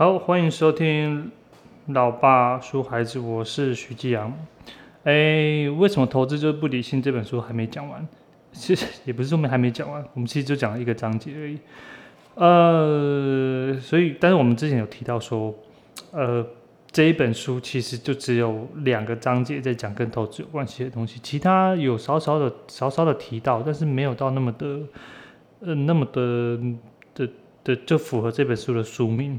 好，欢迎收听老爸说孩子，我是徐继阳。哎，为什么投资就是不理性？这本书还没讲完，其实也不是说没还没讲完，我们其实就讲了一个章节而已。呃，所以，但是我们之前有提到说，呃，这一本书其实就只有两个章节在讲跟投资有关系的东西，其他有稍稍的、稍稍的提到，但是没有到那么的，呃，那么的的的就符合这本书的书名。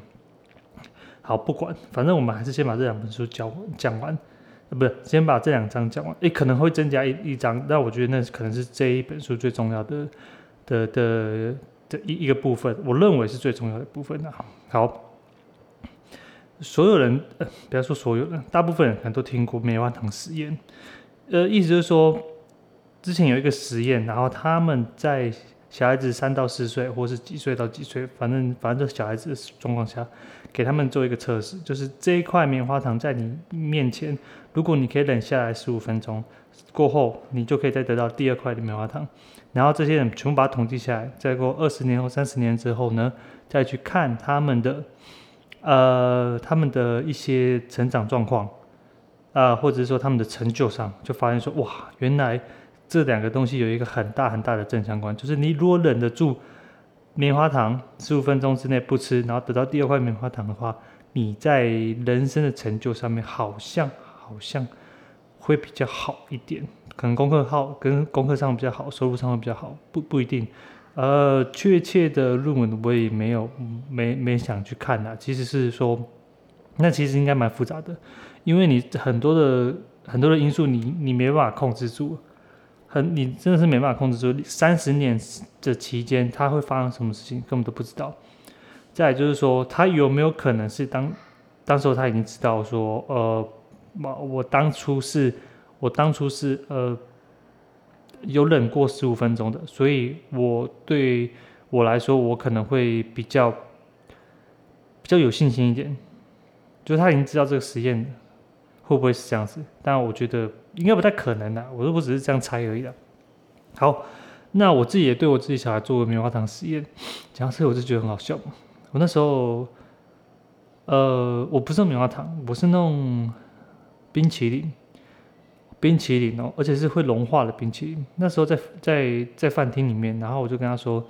好，不管，反正我们还是先把这两本书讲讲完，呃，不是，先把这两章讲完。诶，可能会增加一一章，但我觉得那可能是这一本书最重要的的的的一一个部分，我认为是最重要的部分的。好，所有人，呃，不要说所有人，大部分人可能都听过棉花糖实验，呃，意思就是说，之前有一个实验，然后他们在小孩子三到四岁，或是几岁到几岁，反正反正这小孩子的状况下。给他们做一个测试，就是这一块棉花糖在你面前，如果你可以忍下来十五分钟过后，你就可以再得到第二块的棉花糖。然后这些人全部把它统计下来，再过二十年或三十年之后呢，再去看他们的呃他们的一些成长状况啊，或者是说他们的成就上，就发现说哇，原来这两个东西有一个很大很大的正相关，就是你如果忍得住。棉花糖十五分钟之内不吃，然后得到第二块棉花糖的话，你在人生的成就上面好像好像会比较好一点，可能功课好跟功课上比较好，收入上会比较好，不不一定。呃，确切的论文我也没有没没想去看呐。其实是说，那其实应该蛮复杂的，因为你很多的很多的因素你你没办法控制住。很，你真的是没办法控制住。三十年的期间，他会发生什么事情，根本都不知道。再就是说，他有没有可能是当，当时候他已经知道说，呃，我我当初是，我当初是呃，有忍过十五分钟的，所以我对我来说，我可能会比较比较有信心一点。就是他已经知道这个实验会不会是这样子，但我觉得。应该不太可能的，我说我只是这样猜而已的。好，那我自己也对我自己小孩做过棉花糖实验，讲到这我就觉得很好笑。我那时候，呃，我不是棉花糖，我是那种冰淇淋，冰淇淋哦，而且是会融化的冰淇淋。那时候在在在饭厅里面，然后我就跟他说：“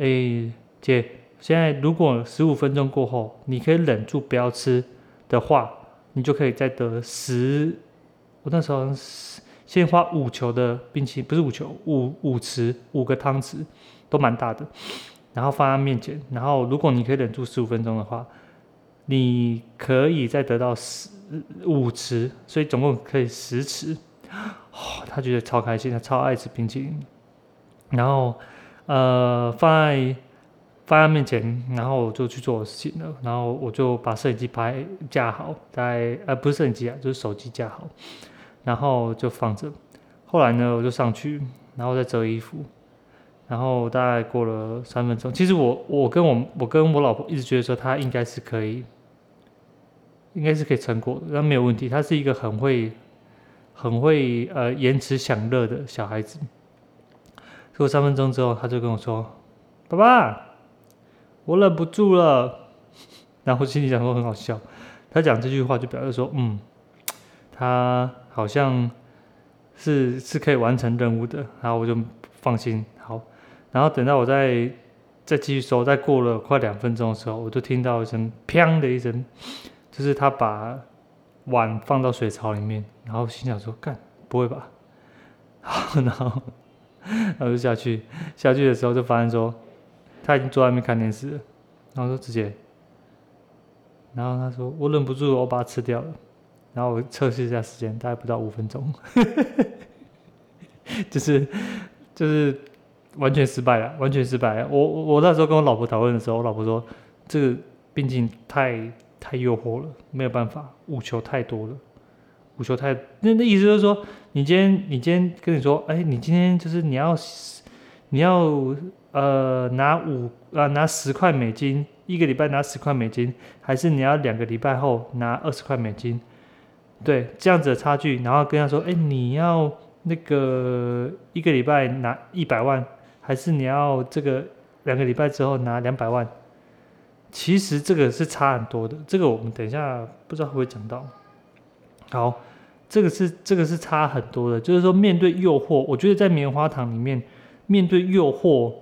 哎，姐，现在如果十五分钟过后，你可以忍住不要吃的话，你就可以再得十。”我那时候先花五球的冰淇淋，不是五球，五五匙，五个汤匙，都蛮大的，然后放在面前。然后如果你可以忍住十五分钟的话，你可以再得到十五匙，所以总共可以十匙。哦，他觉得超开心，他超爱吃冰淇淋。然后呃放在放在面前，然后我就去做事情了。然后我就把摄影机拍架好，在呃不是摄影机啊，就是手机架好。然后就放着，后来呢，我就上去，然后再折衣服，然后大概过了三分钟。其实我我跟我我跟我老婆一直觉得说，他应该是可以，应该是可以成果的，那没有问题。他是一个很会很会呃延迟享乐的小孩子。过三分钟之后，他就跟我说：“爸爸，我忍不住了。”然后心里想说很好笑。他讲这句话就表示说：“嗯，他。”好像是是可以完成任务的，然后我就放心好。然后等到我再再继续收，再过了快两分钟的时候，我就听到一声“砰”的一声，就是他把碗放到水槽里面，然后心想说：“干，不会吧？”好 然后然后就下去，下去的时候就发现说他已经坐在外面看电视了。然后说：“直接。”然后他说：“我忍不住，我把它吃掉了。”然后我测试一下时间，大概不到五分钟，就是就是完全失败了，完全失败了。我我那时候跟我老婆讨论的时候，我老婆说这个毕竟太太诱惑了，没有办法，五球太多了，五球太那那意思就是说，你今天你今天跟你说，哎，你今天就是你要你要呃拿五啊拿十块美金，一个礼拜拿十块美金，还是你要两个礼拜后拿二十块美金？对，这样子的差距，然后跟他说：“哎，你要那个一个礼拜拿一百万，还是你要这个两个礼拜之后拿两百万？”其实这个是差很多的，这个我们等一下不知道会不会讲到。好，这个是这个是差很多的，就是说面对诱惑，我觉得在棉花糖里面，面对诱惑，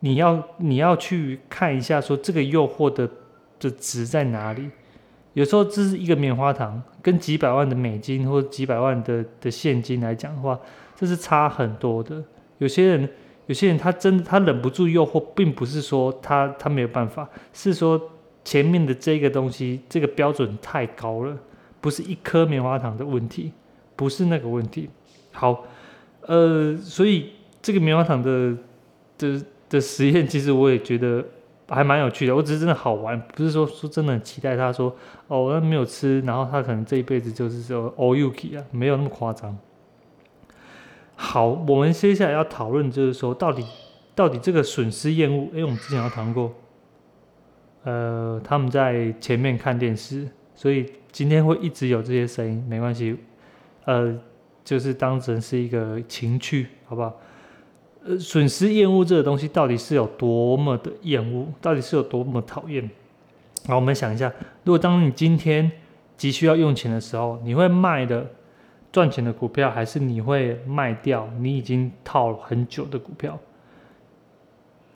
你要你要去看一下，说这个诱惑的的值在哪里。有时候这是一个棉花糖，跟几百万的美金或者几百万的的现金来讲的话，这是差很多的。有些人。有些人他真的他忍不住诱惑，并不是说他他没有办法，是说前面的这个东西这个标准太高了，不是一颗棉花糖的问题，不是那个问题。好，呃，所以这个棉花糖的的的实验，其实我也觉得还蛮有趣的。我只是真的好玩，不是说说真的很期待。他说哦，那没有吃，然后他可能这一辈子就是说 all you k 啊，没有那么夸张。好，我们接下来要讨论就是说，到底到底这个损失厌恶，因为我们之前有谈过，呃，他们在前面看电视，所以今天会一直有这些声音，没关系，呃，就是当成是一个情趣，好不好？呃，损失厌恶这个东西到底是有多么的厌恶，到底是有多么讨厌？好，我们想一下，如果当你今天急需要用钱的时候，你会卖的？赚钱的股票，还是你会卖掉你已经套了很久的股票？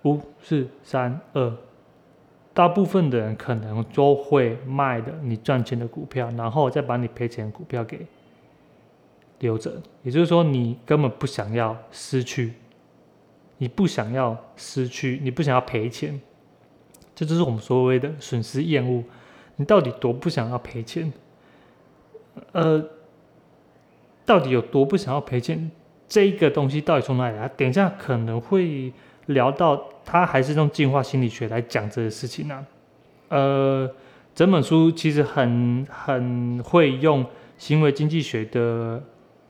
五、四、三、二，大部分的人可能都会卖的你赚钱的股票，然后再把你赔钱的股票给留着。也就是说，你根本不想要失去，你不想要失去，你不想要赔钱，这就是我们所谓的损失厌恶。你到底多不想要赔钱？呃。到底有多不想要赔钱？这个东西到底从哪里来？等一下可能会聊到，他还是用进化心理学来讲这个事情呢。呃，整本书其实很很会用行为经济学的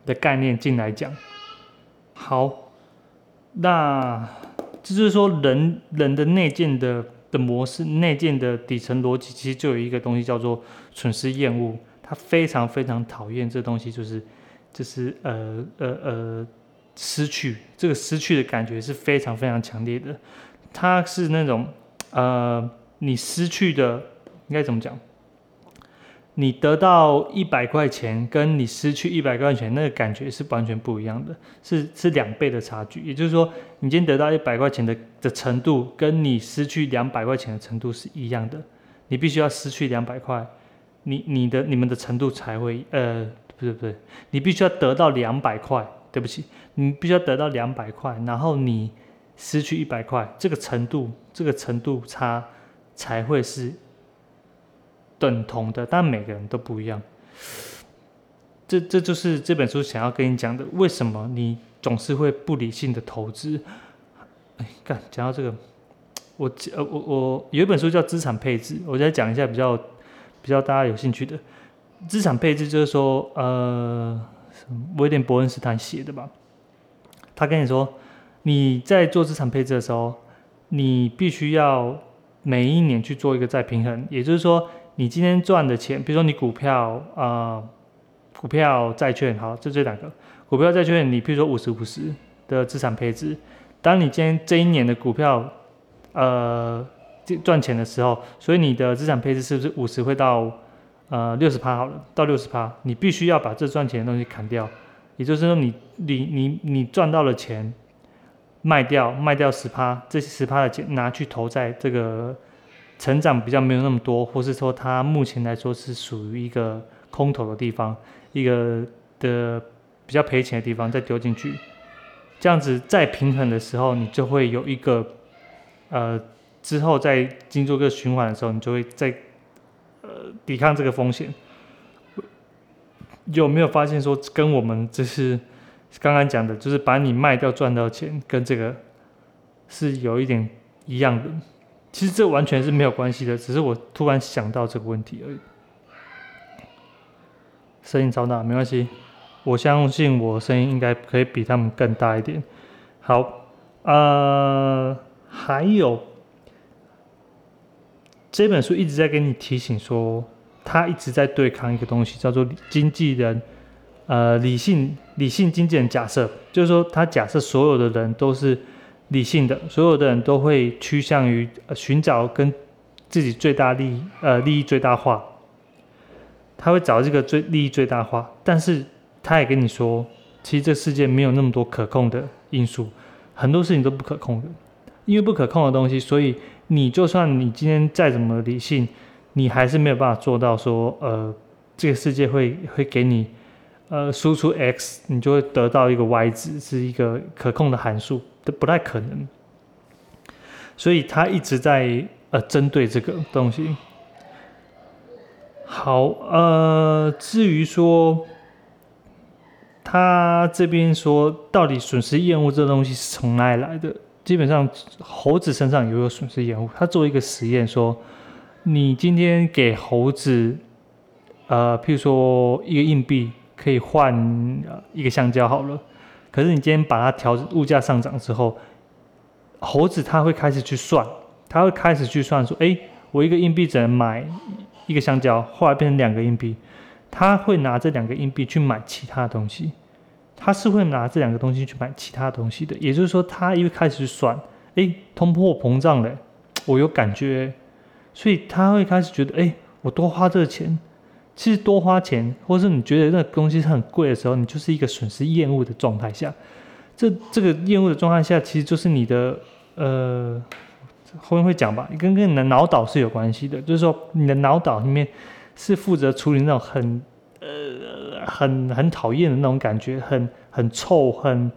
的概念进来讲。好，那就是说人人的内建的的模式，内建的底层逻辑，其实就有一个东西叫做损失厌恶。他非常非常讨厌这东西，就是。就是呃呃呃，失去这个失去的感觉是非常非常强烈的。它是那种呃，你失去的应该怎么讲？你得到一百块钱，跟你失去一百块钱那个感觉是完全不一样的，是是两倍的差距。也就是说，你今天得到一百块钱的的程度，跟你失去两百块钱的程度是一样的。你必须要失去两百块，你你的你们的程度才会呃。不是不是，你必须要得到两百块，对不起，你必须要得到两百块，然后你失去一百块，这个程度，这个程度差才会是等同的，但每个人都不一样。这这就是这本书想要跟你讲的，为什么你总是会不理性的投资？哎，干，讲到这个，我呃我我有一本书叫资产配置，我再讲一下比较比较大家有兴趣的。资产配置就是说，呃，威廉伯恩斯坦写的吧？他跟你说，你在做资产配置的时候，你必须要每一年去做一个再平衡。也就是说，你今天赚的钱，比如说你股票啊，股票、债券，好，就这两个，股票、债券，你比如说五十五十的资产配置，当你今天这一年的股票，呃，赚钱的时候，所以你的资产配置是不是五十会到？呃，六十趴好了，到六十趴，你必须要把这赚钱的东西砍掉，也就是说，你你你你赚到了钱，卖掉卖掉十趴，这十趴的钱拿去投在这个成长比较没有那么多，或是说它目前来说是属于一个空头的地方，一个的比较赔钱的地方，再丢进去，这样子再平衡的时候，你就会有一个呃之后再经过个循环的时候，你就会在。抵抗这个风险，有没有发现说跟我们就是刚刚讲的，就是把你卖掉赚到钱，跟这个是有一点一样的？其实这完全是没有关系的，只是我突然想到这个问题而已。声音超大，没关系，我相信我声音应该可以比他们更大一点。好，呃，还有。这本书一直在给你提醒说，他一直在对抗一个东西，叫做经纪人，呃，理性理性经纪人假设，就是说他假设所有的人都是理性的，所有的人都会趋向于寻找跟自己最大利益呃利益最大化，他会找这个最利益最大化，但是他也跟你说，其实这世界没有那么多可控的因素，很多事情都不可控的，因为不可控的东西，所以你就算你今天再怎么理性，你还是没有办法做到说呃这个世界会会给你。呃，输出 x，你就会得到一个 y 值，是一个可控的函数，都不太可能。所以他一直在呃针对这个东西。好，呃，至于说他这边说到底损失厌恶这东西是从哪里来的？基本上猴子身上也有损失厌恶。他做一个实验说，你今天给猴子，呃，譬如说一个硬币。可以换一个香蕉好了，可是你今天把它调物价上涨之后，猴子它会开始去算，它会开始去算说，哎，我一个硬币只能买一个香蕉，后来变成两个硬币，它会拿这两个硬币去买其他东西，它是会拿这两个东西去买其他东西的，也就是说，它因为开始去算，哎，通货膨胀了，我有感觉，所以他会开始觉得，哎，我多花这个钱。其实多花钱，或者是你觉得那东西是很贵的时候，你就是一个损失厌恶的状态下。这这个厌恶的状态下，其实就是你的呃，后面会讲吧，跟跟你的脑岛是有关系的。就是说，你的脑岛里面是负责处理那种很呃很很讨厌的那种感觉，很很臭、很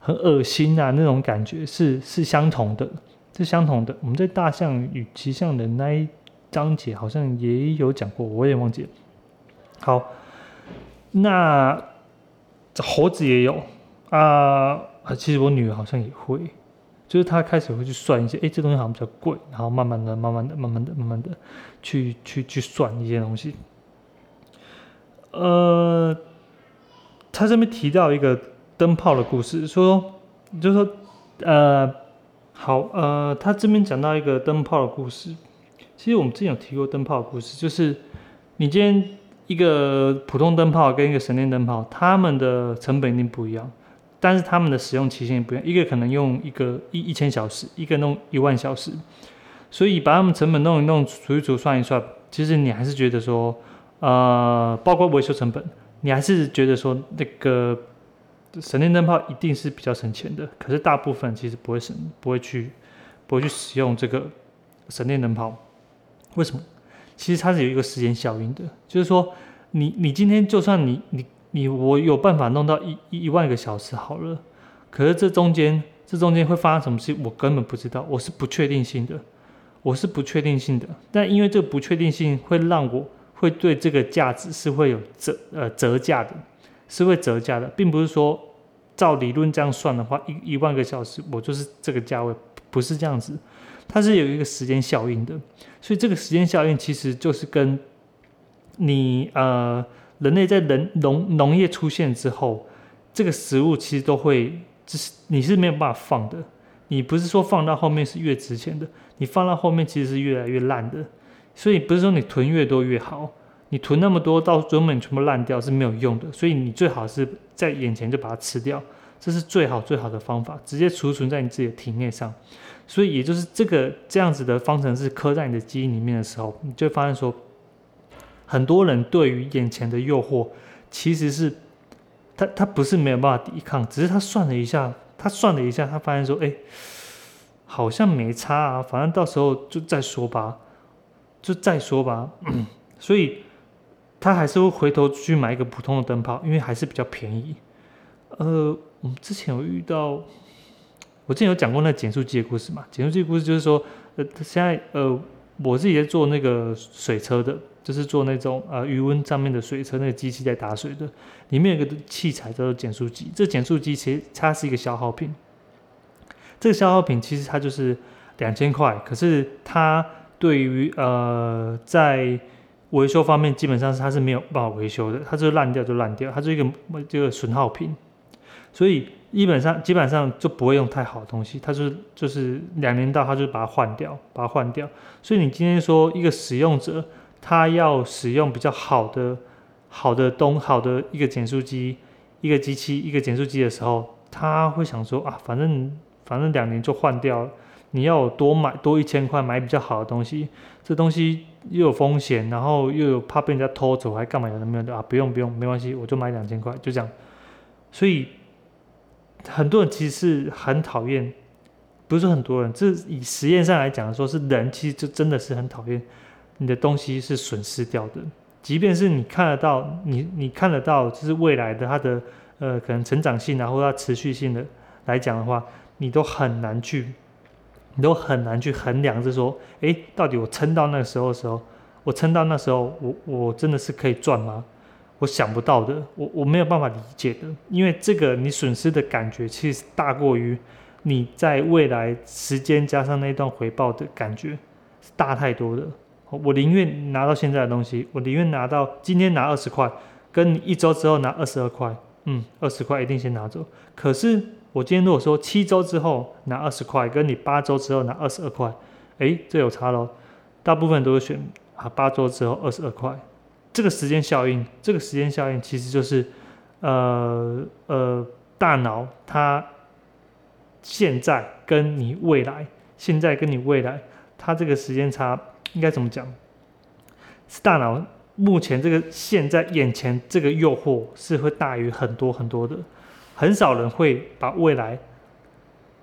很恶心啊那种感觉，是是相同的，是相同的。我们在大象与骑象的那一章节好像也有讲过，我也忘记了。好，那猴子也有啊。其实我女儿好像也会，就是她开始会去算一些，哎，这东西好像比较贵，然后慢慢的、慢慢的、慢慢的、慢慢的去去去算一些东西。呃，他这边提到一个灯泡的故事，说，就是说，呃，好，呃，他这边讲到一个灯泡的故事。其实我们之前有提过灯泡的故事，就是你今天。一个普通灯泡跟一个省电灯泡，它们的成本一定不一样，但是它们的使用期限也不一样。一个可能用一个一一千小时，一个弄一万小时，所以把它们成本弄一弄，除一除，算一算，其实你还是觉得说，呃，包括维修成本，你还是觉得说那个神电灯泡一定是比较省钱的。可是大部分其实不会省，不会去，不会去使用这个省电灯泡，为什么？其实它是有一个时间效应的，就是说，你你今天就算你你你我有办法弄到一一万个小时好了，可是这中间这中间会发生什么事，我根本不知道，我是不确定性的，我是不确定性的。但因为这个不确定性会让我会对这个价值是会有折呃折价的，是会折价的，并不是说照理论这样算的话，一一万个小时我就是这个价位，不是这样子。它是有一个时间效应的，所以这个时间效应其实就是跟你呃人类在人农农业出现之后，这个食物其实都会，就是你是没有办法放的，你不是说放到后面是越值钱的，你放到后面其实是越来越烂的，所以不是说你囤越多越好，你囤那么多到最后面全部烂掉是没有用的，所以你最好是在眼前就把它吃掉，这是最好最好的方法，直接储存在你自己的体内上。所以，也就是这个这样子的方程式刻在你的基因里面的时候，你就发现说，很多人对于眼前的诱惑，其实是他他不是没有办法抵抗，只是他算了一下，他算了一下，他发现说，哎，好像没差啊，反正到时候就再说吧，就再说吧。所以，他还是会回头去买一个普通的灯泡，因为还是比较便宜。呃，我们之前有遇到。我之前有讲过那减速机的故事嘛？减速机故事就是说，呃，现在呃，我自己在做那个水车的，就是做那种呃余温上面的水车，那个机器在打水的，里面有个器材叫做减速机。这减速机其实它是一个消耗品，这个消耗品其实它就是两千块，可是它对于呃在维修方面基本上是它是没有办法维修的，它就烂掉就烂掉，它是一个这个损耗品，所以。基本上基本上就不会用太好的东西，它是就是两年到，它就把它换掉，把它换掉。所以你今天说一个使用者，他要使用比较好的好的东好的一个减速机，一个机器一个减速机的时候，他会想说啊，反正反正两年就换掉了，你要多买多一千块买比较好的东西，这东西又有风险，然后又有怕被人家偷走，还干嘛有的没有的啊？不用不用，没关系，我就买两千块，就这样。所以很多人其实是很讨厌，不是很多人，这以实验上来讲说，是人其实就真的是很讨厌你的东西是损失掉的，即便是你看得到，你你看得到，就是未来的它的呃可能成长性啊，或者它持续性的来讲的话，你都很难去。你都很难去衡量，是说，哎，到底我撑到那个时候的时候，我撑到那时候，我我真的是可以赚吗？我想不到的，我我没有办法理解的，因为这个你损失的感觉其实大过于你在未来时间加上那段回报的感觉是大太多的。我宁愿拿到现在的东西，我宁愿拿到今天拿二十块，跟你一周之后拿二十二块，嗯，二十块一定先拿走。可是。我今天如果说七周之后拿二十块，跟你八周之后拿二十二块，哎，这有差喽。大部分都是选啊，八周之后二十二块。这个时间效应，这个时间效应其实就是，呃呃，大脑它现在跟你未来，现在跟你未来，它这个时间差应该怎么讲？是大脑目前这个现在眼前这个诱惑是会大于很多很多的。很少人会把未来，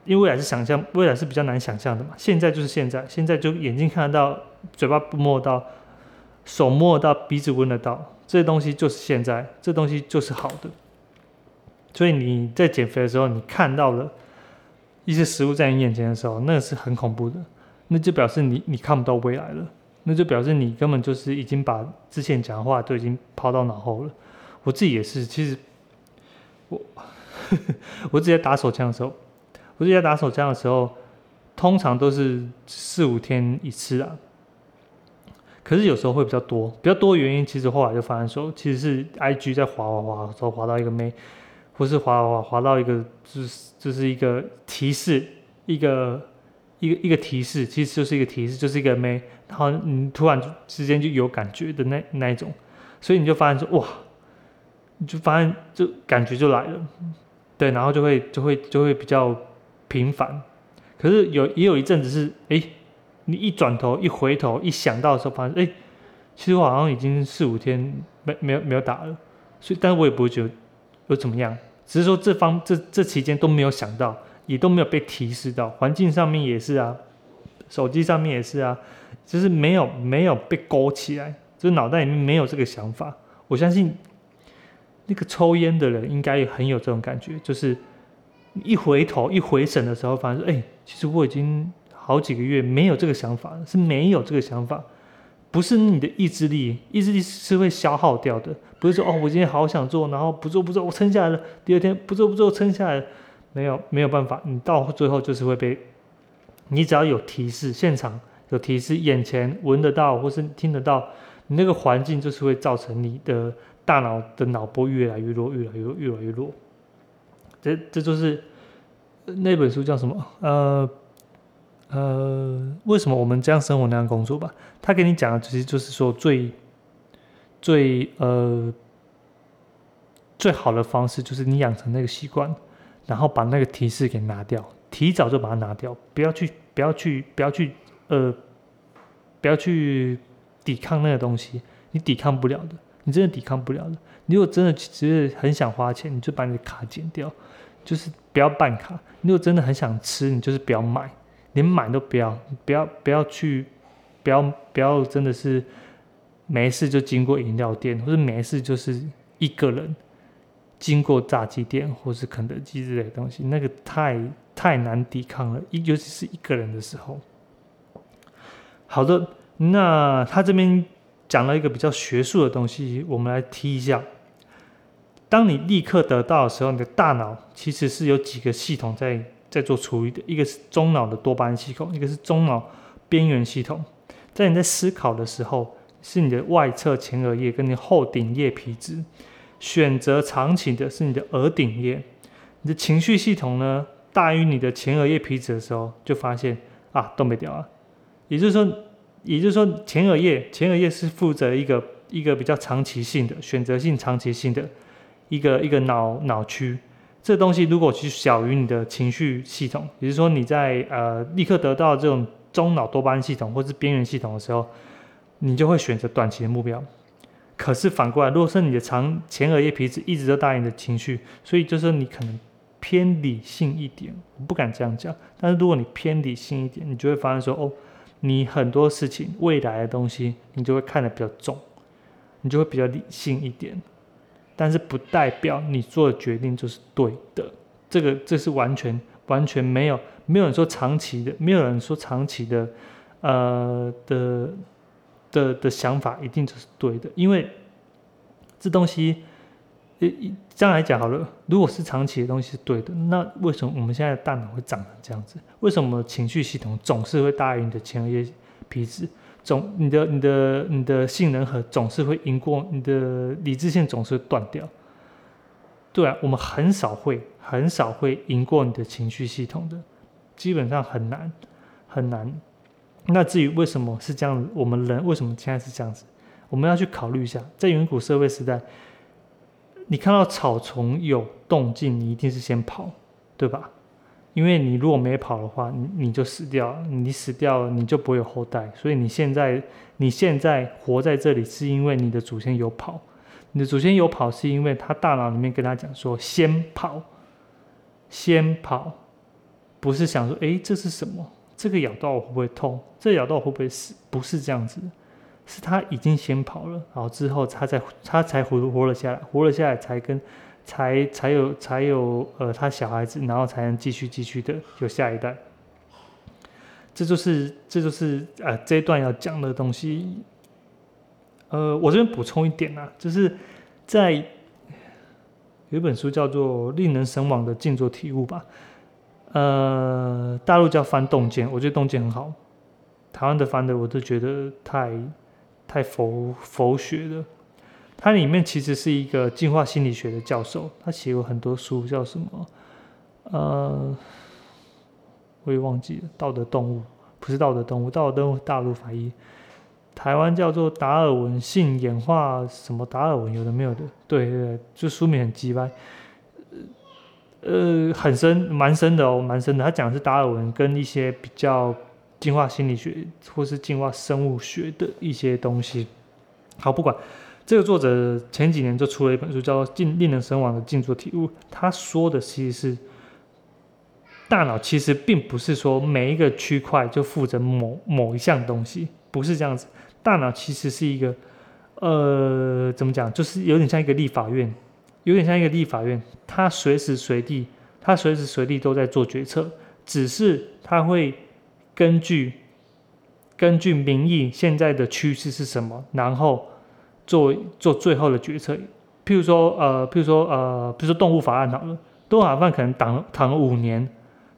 因为未来是想象，未来是比较难想象的嘛。现在就是现在，现在就眼睛看得到，嘴巴不摸到，手摸得到，鼻子闻得到，这东西就是现在，这东西就是好的。所以你在减肥的时候，你看到了一些食物在你眼前的时候，那是很恐怖的，那就表示你你看不到未来了，那就表示你根本就是已经把之前讲的话都已经抛到脑后了。我自己也是，其实我。我自己在打手枪的时候，我自己在打手枪的时候，通常都是四五天一次啊。可是有时候会比较多，比较多原因，其实后来就发现说，其实是 I G 在滑滑滑时候滑到一个妹，或是滑滑滑到一个就是就是一个提示，一个一个一个提示，其实就是一个提示，就是一个妹，然后你突然之间就有感觉的那那一种，所以你就发现说哇，你就发现就感觉就来了。对，然后就会就会就会比较频繁，可是有也有一阵子是，哎，你一转头一回头一想到的时候，发现，哎，其实我好像已经四五天没没有没有打了，所以，但是我也不会觉得有怎么样，只是说这方这这期间都没有想到，也都没有被提示到，环境上面也是啊，手机上面也是啊，就是没有没有被勾起来，就是脑袋里面没有这个想法，我相信。那个抽烟的人应该很有这种感觉，就是一回头一回神的时候，发现哎，其实我已经好几个月没有这个想法，是没有这个想法，不是你的意志力，意志力是会消耗掉的，不是说哦，我今天好想做，然后不做不做，我撑下来了，第二天不做不做，撑下来了，没有没有办法，你到最后就是会被，你只要有提示，现场有提示，眼前闻得到或是听得到，你那个环境就是会造成你的。大脑的脑波越来越弱，越来越弱，越来越弱。这这就是那本书叫什么？呃呃，为什么我们这样生活那样工作吧？他给你讲的其实就是说最最呃最好的方式就是你养成那个习惯，然后把那个提示给拿掉，提早就把它拿掉，不要去不要去不要去呃不要去抵抗那个东西，你抵抗不了的。你真的抵抗不了的。你如果真的只是很想花钱，你就把你的卡剪掉，就是不要办卡。你如果真的很想吃，你就是不要买，连买都不要，不要不要去，不要不要真的是没事就经过饮料店，或者没事就是一个人经过炸鸡店或是肯德基之类的东西，那个太太难抵抗了，尤其是一个人的时候。好的，那他这边。讲了一个比较学术的东西，我们来提一下。当你立刻得到的时候，你的大脑其实是有几个系统在在做处理的，一个是中脑的多巴胺系统，一个是中脑边缘系统。在你在思考的时候，是你的外侧前额叶跟你后顶叶皮质；选择长期的是你的额顶叶。你的情绪系统呢大于你的前额叶皮质的时候，就发现啊都没掉啊，也就是说。也就是说，前额叶，前额叶是负责一个一个比较长期性的选择性、长期性的一个一个脑脑区。这东西如果去小于你的情绪系统，也就是说你在呃立刻得到这种中脑多巴胺系统或是边缘系统的时候，你就会选择短期的目标。可是反过来，如果是你的长前额叶皮质一直都大于你的情绪，所以就是你可能偏理性一点，我不敢这样讲。但是如果你偏理性一点，你就会发现说，哦，你很多事情未来的东西，你就会看得比较重，你就会比较理性一点。但是不代表你做的决定就是对的，这个这是完全完全没有没有人说长期的，没有人说长期的，呃的的的想法一定就是对的，因为这东西，呃，这样来讲好了，如果是长期的东西是对的，那为什么我们现在的大脑会长成这样子？为什么情绪系统总是会大于你的前额叶皮质？总你的你的你的性能和总是会赢过你的理智线，总是断掉。对啊，我们很少会很少会赢过你的情绪系统的，基本上很难很难。那至于为什么是这样，我们人为什么现在是这样子，我们要去考虑一下。在远古社会时代，你看到草丛有动静，你一定是先跑，对吧？因为你如果没跑的话，你你就死掉，你死掉你就不会有后代。所以你现在你现在活在这里，是因为你的祖先有跑。你的祖先有跑，是因为他大脑里面跟他讲说先跑，先跑，不是想说哎这是什么？这个咬到我会不会痛？这咬到我会不会死？不是这样子，是他已经先跑了，然后之后他才他才活活了下来，活了下来才跟。才才有才有呃，他小孩子，然后才能继续继续的有下一代。这就是这就是呃这一段要讲的东西。呃，我这边补充一点啊，就是在有一本书叫做《令人神往的静坐体悟》吧，呃，大陆叫翻洞见，我觉得洞见很好。台湾的翻的我都觉得太太佛佛学了。它里面其实是一个进化心理学的教授，他写过很多书，叫什么？呃，我也忘记了。道德动物不是道德动物，道德动物大陆翻译，台湾叫做达尔文性演化什么达尔文有的没有的，对对，就书名很鸡掰，呃，很深，蛮深的哦，蛮深的。他讲的是达尔文跟一些比较进化心理学或是进化生物学的一些东西。好，不管。这个作者前几年就出了一本书，叫做《静令人神往的静坐体悟》。他说的其实是，大脑其实并不是说每一个区块就负责某某一项东西，不是这样子。大脑其实是一个，呃，怎么讲，就是有点像一个立法院，有点像一个立法院，它随时随地，它随时随地都在做决策，只是它会根据根据民意现在的趋势是什么，然后。做做最后的决策，譬如说，呃，譬如说，呃，比如说动物法案好了，动物法案可能挡挡了五年，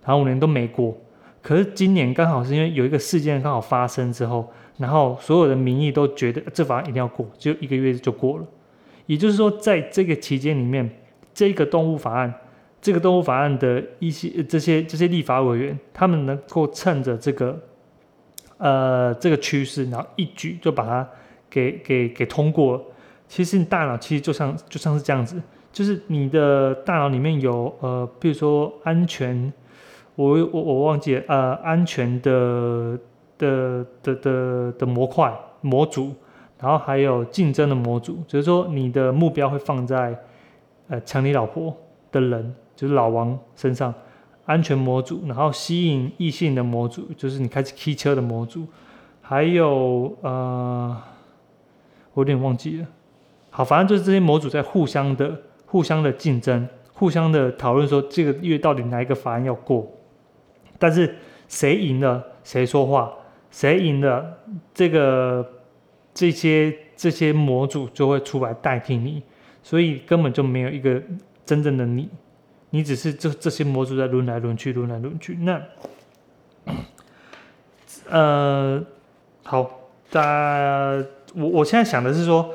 挡五年都没过，可是今年刚好是因为有一个事件刚好发生之后，然后所有的民意都觉得这法案一定要过，就一个月就过了。也就是说，在这个期间里面，这个动物法案，这个动物法案的一些这些这些立法委员，他们能够趁着这个，呃，这个趋势，然后一举就把它。给给给通过，其实你大脑其实就像就像是这样子，就是你的大脑里面有呃，比如说安全，我我我忘记了呃，安全的的的的的模块模组，然后还有竞争的模组，就是说你的目标会放在呃抢你老婆的人，就是老王身上，安全模组，然后吸引异性的模组，就是你开始踢车的模组，还有呃。我有点忘记了，好，反正就是这些模组在互相的、互相的竞争、互相的讨论，说这个月到底哪一个法案要过，但是谁赢了谁说话，谁赢了这个这些这些模组就会出来代替你，所以根本就没有一个真正的你，你只是这这些模组在轮来轮去、轮来轮去。那，呃，好，大。我我现在想的是说，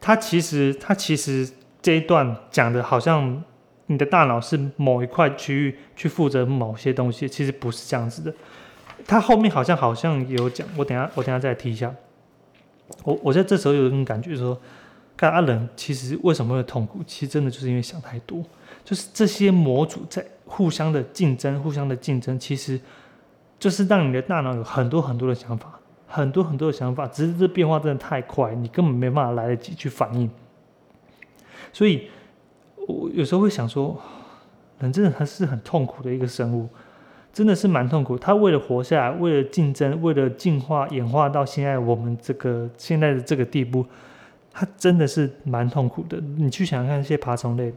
他其实他其实这一段讲的好像你的大脑是某一块区域去负责某些东西，其实不是这样子的。他后面好像好像有讲，我等下我等下再提一下。我我在这时候有一种感觉说，干阿人其实为什么会痛苦？其实真的就是因为想太多，就是这些模组在互相的竞争，互相的竞争，其实就是让你的大脑有很多很多的想法，很多很多的想法，只是这变化真的太快，你根本没办法来得及去反应。所以，我有时候会想说，人真的还是很痛苦的一个生物，真的是蛮痛苦。他为了活下来，为了竞争，为了进化演化到现在我们这个现在的这个地步。它真的是蛮痛苦的。你去想想看，一些爬虫类，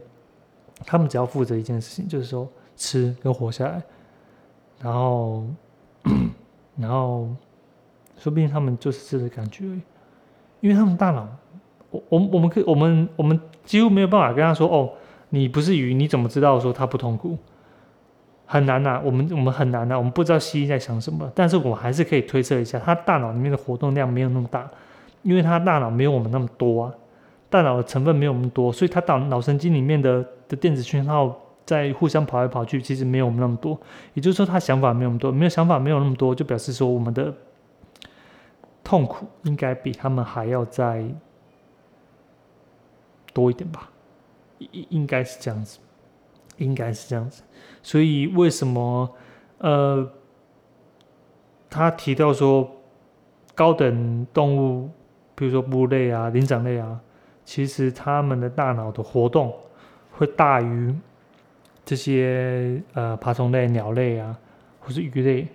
他们只要负责一件事情，就是说吃跟活下来，然后，然后，说不定他们就是这个感觉而已，因为他们大脑，我我我们可以，我们我们几乎没有办法跟他说，哦，你不是鱼，你怎么知道说它不痛苦？很难呐，我们我们很难呐，我们不知道蜥蜴在想什么，但是我还是可以推测一下，他大脑里面的活动量没有那么大。因为他大脑没有我们那么多啊，大脑的成分没有我们多，所以他脑脑神经里面的的电子讯号在互相跑来跑去，其实没有我们那么多。也就是说，他想法没有那么多，没有想法没有那么多，就表示说我们的痛苦应该比他们还要再多一点吧？应应该是这样子，应该是这样子。所以为什么呃，他提到说高等动物？比如说哺乳类啊、灵长类啊，其实它们的大脑的活动会大于这些呃爬虫类、鸟类啊，或是鱼类。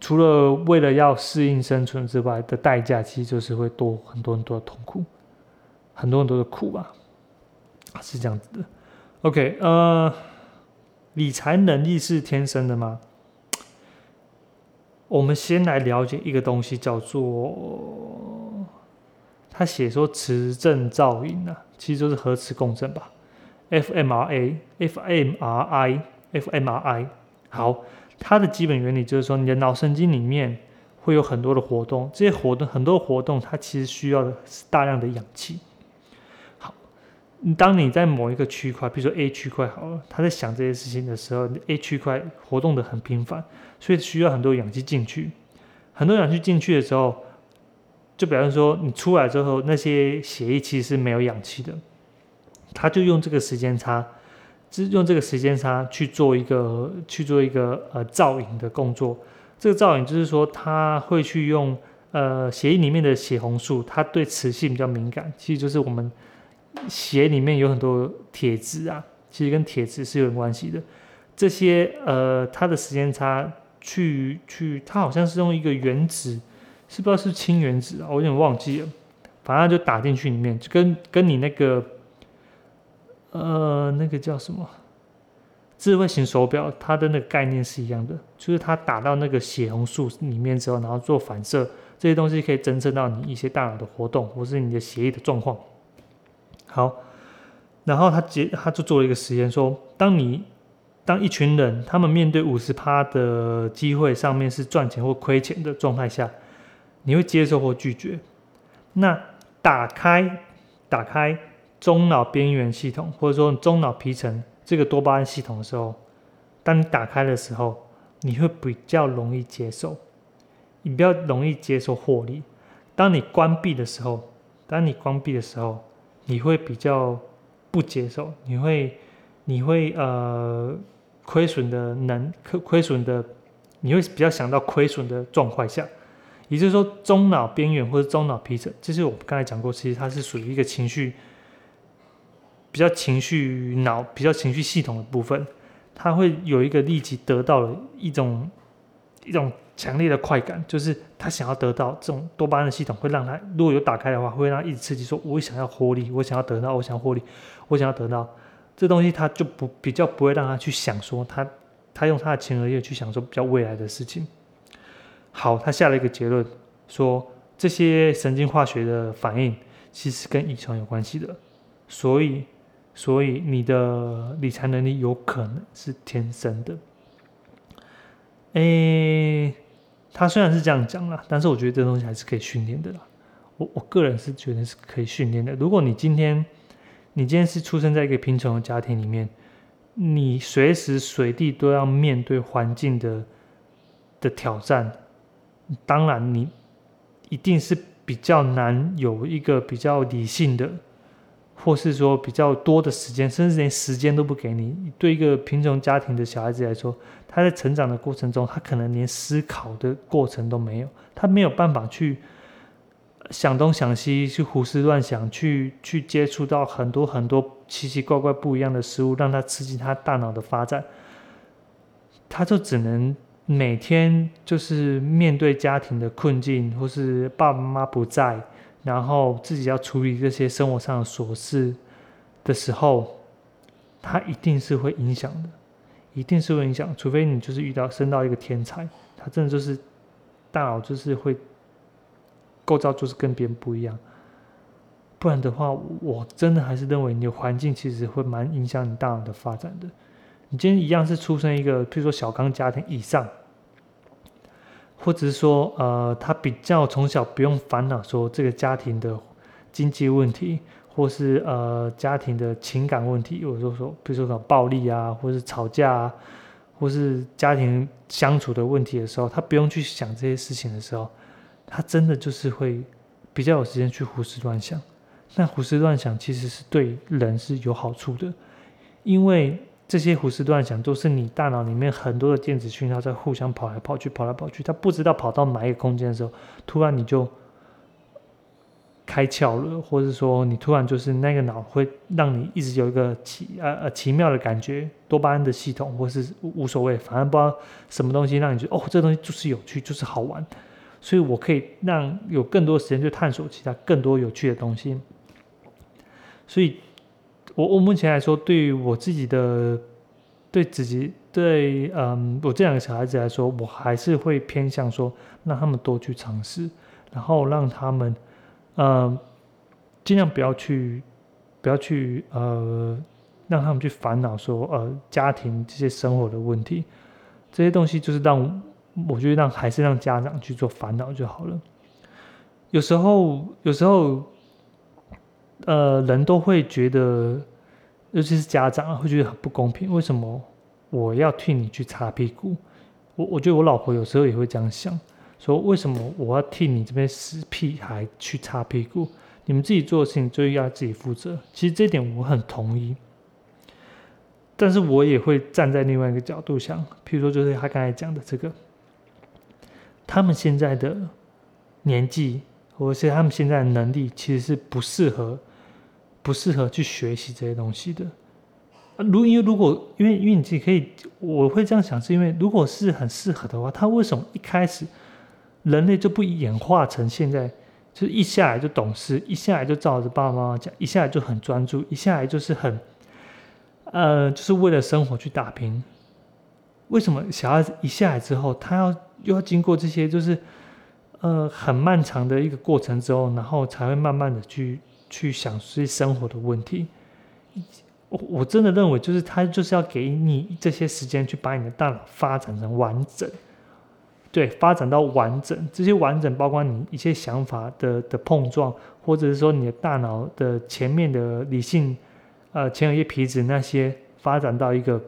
除了为了要适应生存之外的代价，其实就是会多很多很多的痛苦，很多很多的苦吧，是这样子的。OK，呃，理财能力是天生的吗？我们先来了解一个东西，叫做他写说磁振造影啊，其实就是核磁共振吧，fMRA，fMRI，fMRI。好，它的基本原理就是说，你的脑神经里面会有很多的活动，这些活动很多活动，它其实需要的是大量的氧气。好，当你在某一个区块，比如说 A 区块好了，他在想这些事情的时候，A 区块活动的很频繁。所以需要很多氧气进去，很多氧气进去的时候，就表示说你出来之后，那些血液其实是没有氧气的，他就用这个时间差，用这个时间差去做一个去做一个呃造影的工作。这个造影就是说，他会去用呃血液里面的血红素，它对磁性比较敏感，其实就是我们血里面有很多铁质啊，其实跟铁质是有关系的。这些呃，它的时间差。去去，它好像是用一个原子，是不知道是氢原子啊，我有点忘记了。反正就打进去里面，就跟跟你那个，呃，那个叫什么智慧型手表，它的那个概念是一样的，就是它打到那个血红素里面之后，然后做反射，这些东西可以侦测到你一些大脑的活动，或是你的血液的状况。好，然后他结他就做了一个实验，说当你当一群人，他们面对五十趴的机会上面是赚钱或亏钱的状态下，你会接受或拒绝？那打开打开中脑边缘系统，或者说中脑皮层这个多巴胺系统的时候，当你打开的时候，你会比较容易接受，你比较容易接受获利。当你关闭的时候，当你关闭的时候，你会比较不接受，你会你会呃。亏损的能亏亏损的，你会比较想到亏损的状况下，也就是说中脑边缘或者中脑皮层，这是我们刚才讲过，其实它是属于一个情绪比较情绪脑比较情绪系统的部分，它会有一个立即得到了一种一种强烈的快感，就是他想要得到这种多巴胺的系统会让他如果有打开的话，会让他一直刺激，说我想要获利，我想要得到，我想要获利，我想要得到。这东西他就不比较不会让他去想说他他用他的前额叶去想说比较未来的事情。好，他下了一个结论，说这些神经化学的反应其实跟遗传有关系的，所以所以你的理财能力有可能是天生的。诶，他虽然是这样讲了，但是我觉得这东西还是可以训练的啦。我我个人是觉得是可以训练的。如果你今天你今天是出生在一个贫穷的家庭里面，你随时随地都要面对环境的的挑战，当然你一定是比较难有一个比较理性的，或是说比较多的时间，甚至连时间都不给你。对一个贫穷家庭的小孩子来说，他在成长的过程中，他可能连思考的过程都没有，他没有办法去想东想西，去胡思乱想，去去接触到很多很多奇奇怪怪不一样的事物，让他刺激他大脑的发展，他就只能。每天就是面对家庭的困境，或是爸爸妈妈不在，然后自己要处理这些生活上的琐事的时候，他一定是会影响的，一定是会影响。除非你就是遇到生到一个天才，他真的就是大脑就是会构造就是跟别人不一样，不然的话，我真的还是认为你的环境其实会蛮影响你大脑的发展的。你今天一样是出生一个，譬如说小康家庭以上。或者是说，呃，他比较从小不用烦恼说这个家庭的经济问题，或是呃家庭的情感问题，或者说说，比如说暴力啊，或是吵架啊，或是家庭相处的问题的时候，他不用去想这些事情的时候，他真的就是会比较有时间去胡思乱想。那胡思乱想其实是对人是有好处的，因为。这些胡思乱想都是你大脑里面很多的电子讯号在互相跑来跑去，跑来跑去。他不知道跑到哪一个空间的时候，突然你就开窍了，或者说你突然就是那个脑会让你一直有一个奇呃呃奇妙的感觉，多巴胺的系统，或是无所谓，反正不知道什么东西让你觉得哦，这东西就是有趣，就是好玩，所以我可以让有更多时间去探索其他更多有趣的东西，所以。我我目前来说，对于我自己的，对自己对嗯，我这两个小孩子来说，我还是会偏向说，让他们多去尝试，然后让他们，嗯，尽量不要去，不要去呃，让他们去烦恼说呃家庭这些生活的问题，这些东西就是让我觉得让还是让家长去做烦恼就好了。有时候，有时候。呃，人都会觉得，尤其是家长会觉得很不公平。为什么我要替你去擦屁股？我我觉得我老婆有时候也会这样想，说为什么我要替你这边死屁孩去擦屁股？你们自己做的事情就要自己负责。其实这点我很同意，但是我也会站在另外一个角度想，譬如说就是他刚才讲的这个，他们现在的年纪，或者是他们现在的能力，其实是不适合。不适合去学习这些东西的，如因为如果因为因为你自己可以，我会这样想，是因为如果是很适合的话，他为什么一开始人类就不演化成现在，就是一下来就懂事，一下来就照着爸爸妈妈讲，一下来就很专注，一下来就是很，呃，就是为了生活去打拼。为什么小孩子一下来之后，他要又要经过这些，就是呃很漫长的一个过程之后，然后才会慢慢的去。去想这些生活的问题，我我真的认为，就是他就是要给你这些时间去把你的大脑发展成完整，对，发展到完整。这些完整包括你一些想法的的碰撞，或者是说你的大脑的前面的理性，呃，前额叶皮质那些发展到一个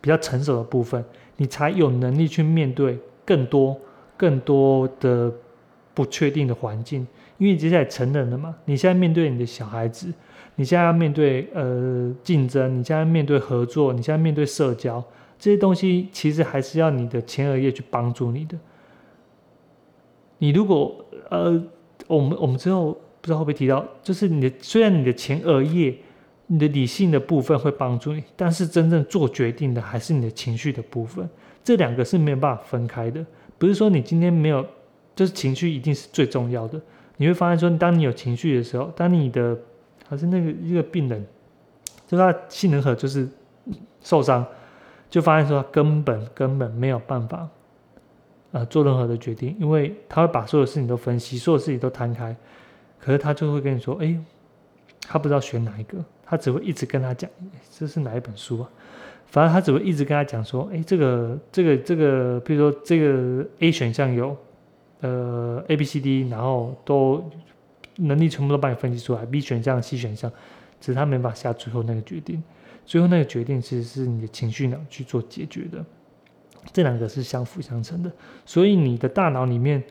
比较成熟的部分，你才有能力去面对更多更多的不确定的环境。因为接下来成人了嘛，你现在面对你的小孩子，你现在要面对呃竞争，你现在面对合作，你现在面对社交这些东西，其实还是要你的前额叶去帮助你的。你如果呃，我们我们之后不知道会不会提到，就是你的虽然你的前额叶，你的理性的部分会帮助你，但是真正做决定的还是你的情绪的部分，这两个是没有办法分开的。不是说你今天没有，就是情绪一定是最重要的。你会发现说，当你有情绪的时候，当你的还是那个一个病人，就他性能核就是受伤，就发现说他根本根本没有办法，呃，做任何的决定，因为他会把所有事情都分析，所有事情都摊开，可是他就会跟你说，哎，他不知道选哪一个，他只会一直跟他讲，这是哪一本书啊？反正他只会一直跟他讲说，哎，这个这个这个，比如说这个 A 选项有。呃，A、B、C、D，然后都能力全部都帮你分析出来，B 选项、C 选项，只是他没法下最后那个决定。最后那个决定其实是你的情绪脑去做解决的，这两个是相辅相成的。所以你的大脑里面，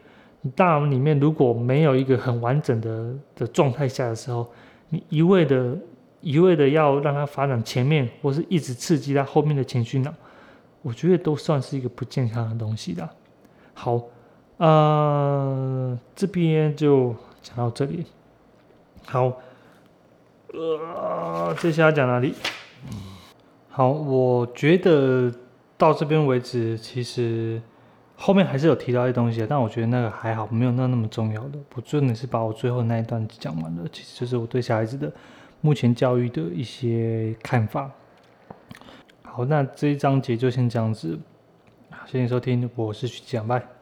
你大脑里面如果没有一个很完整的的状态下的时候，你一味的、一味的要让它发展前面，或是一直刺激它后面的情绪脑，我觉得都算是一个不健康的东西的。好，呃，这边就讲到这里。好，呃，接下来讲哪里？好，我觉得到这边为止，其实。后面还是有提到一些东西，但我觉得那个还好，没有那那么重要的。我真的是把我最后那一段讲完了，其实就是我对小孩子的目前教育的一些看法。好，那这一章节就先这样子，谢谢收听，我是徐讲拜。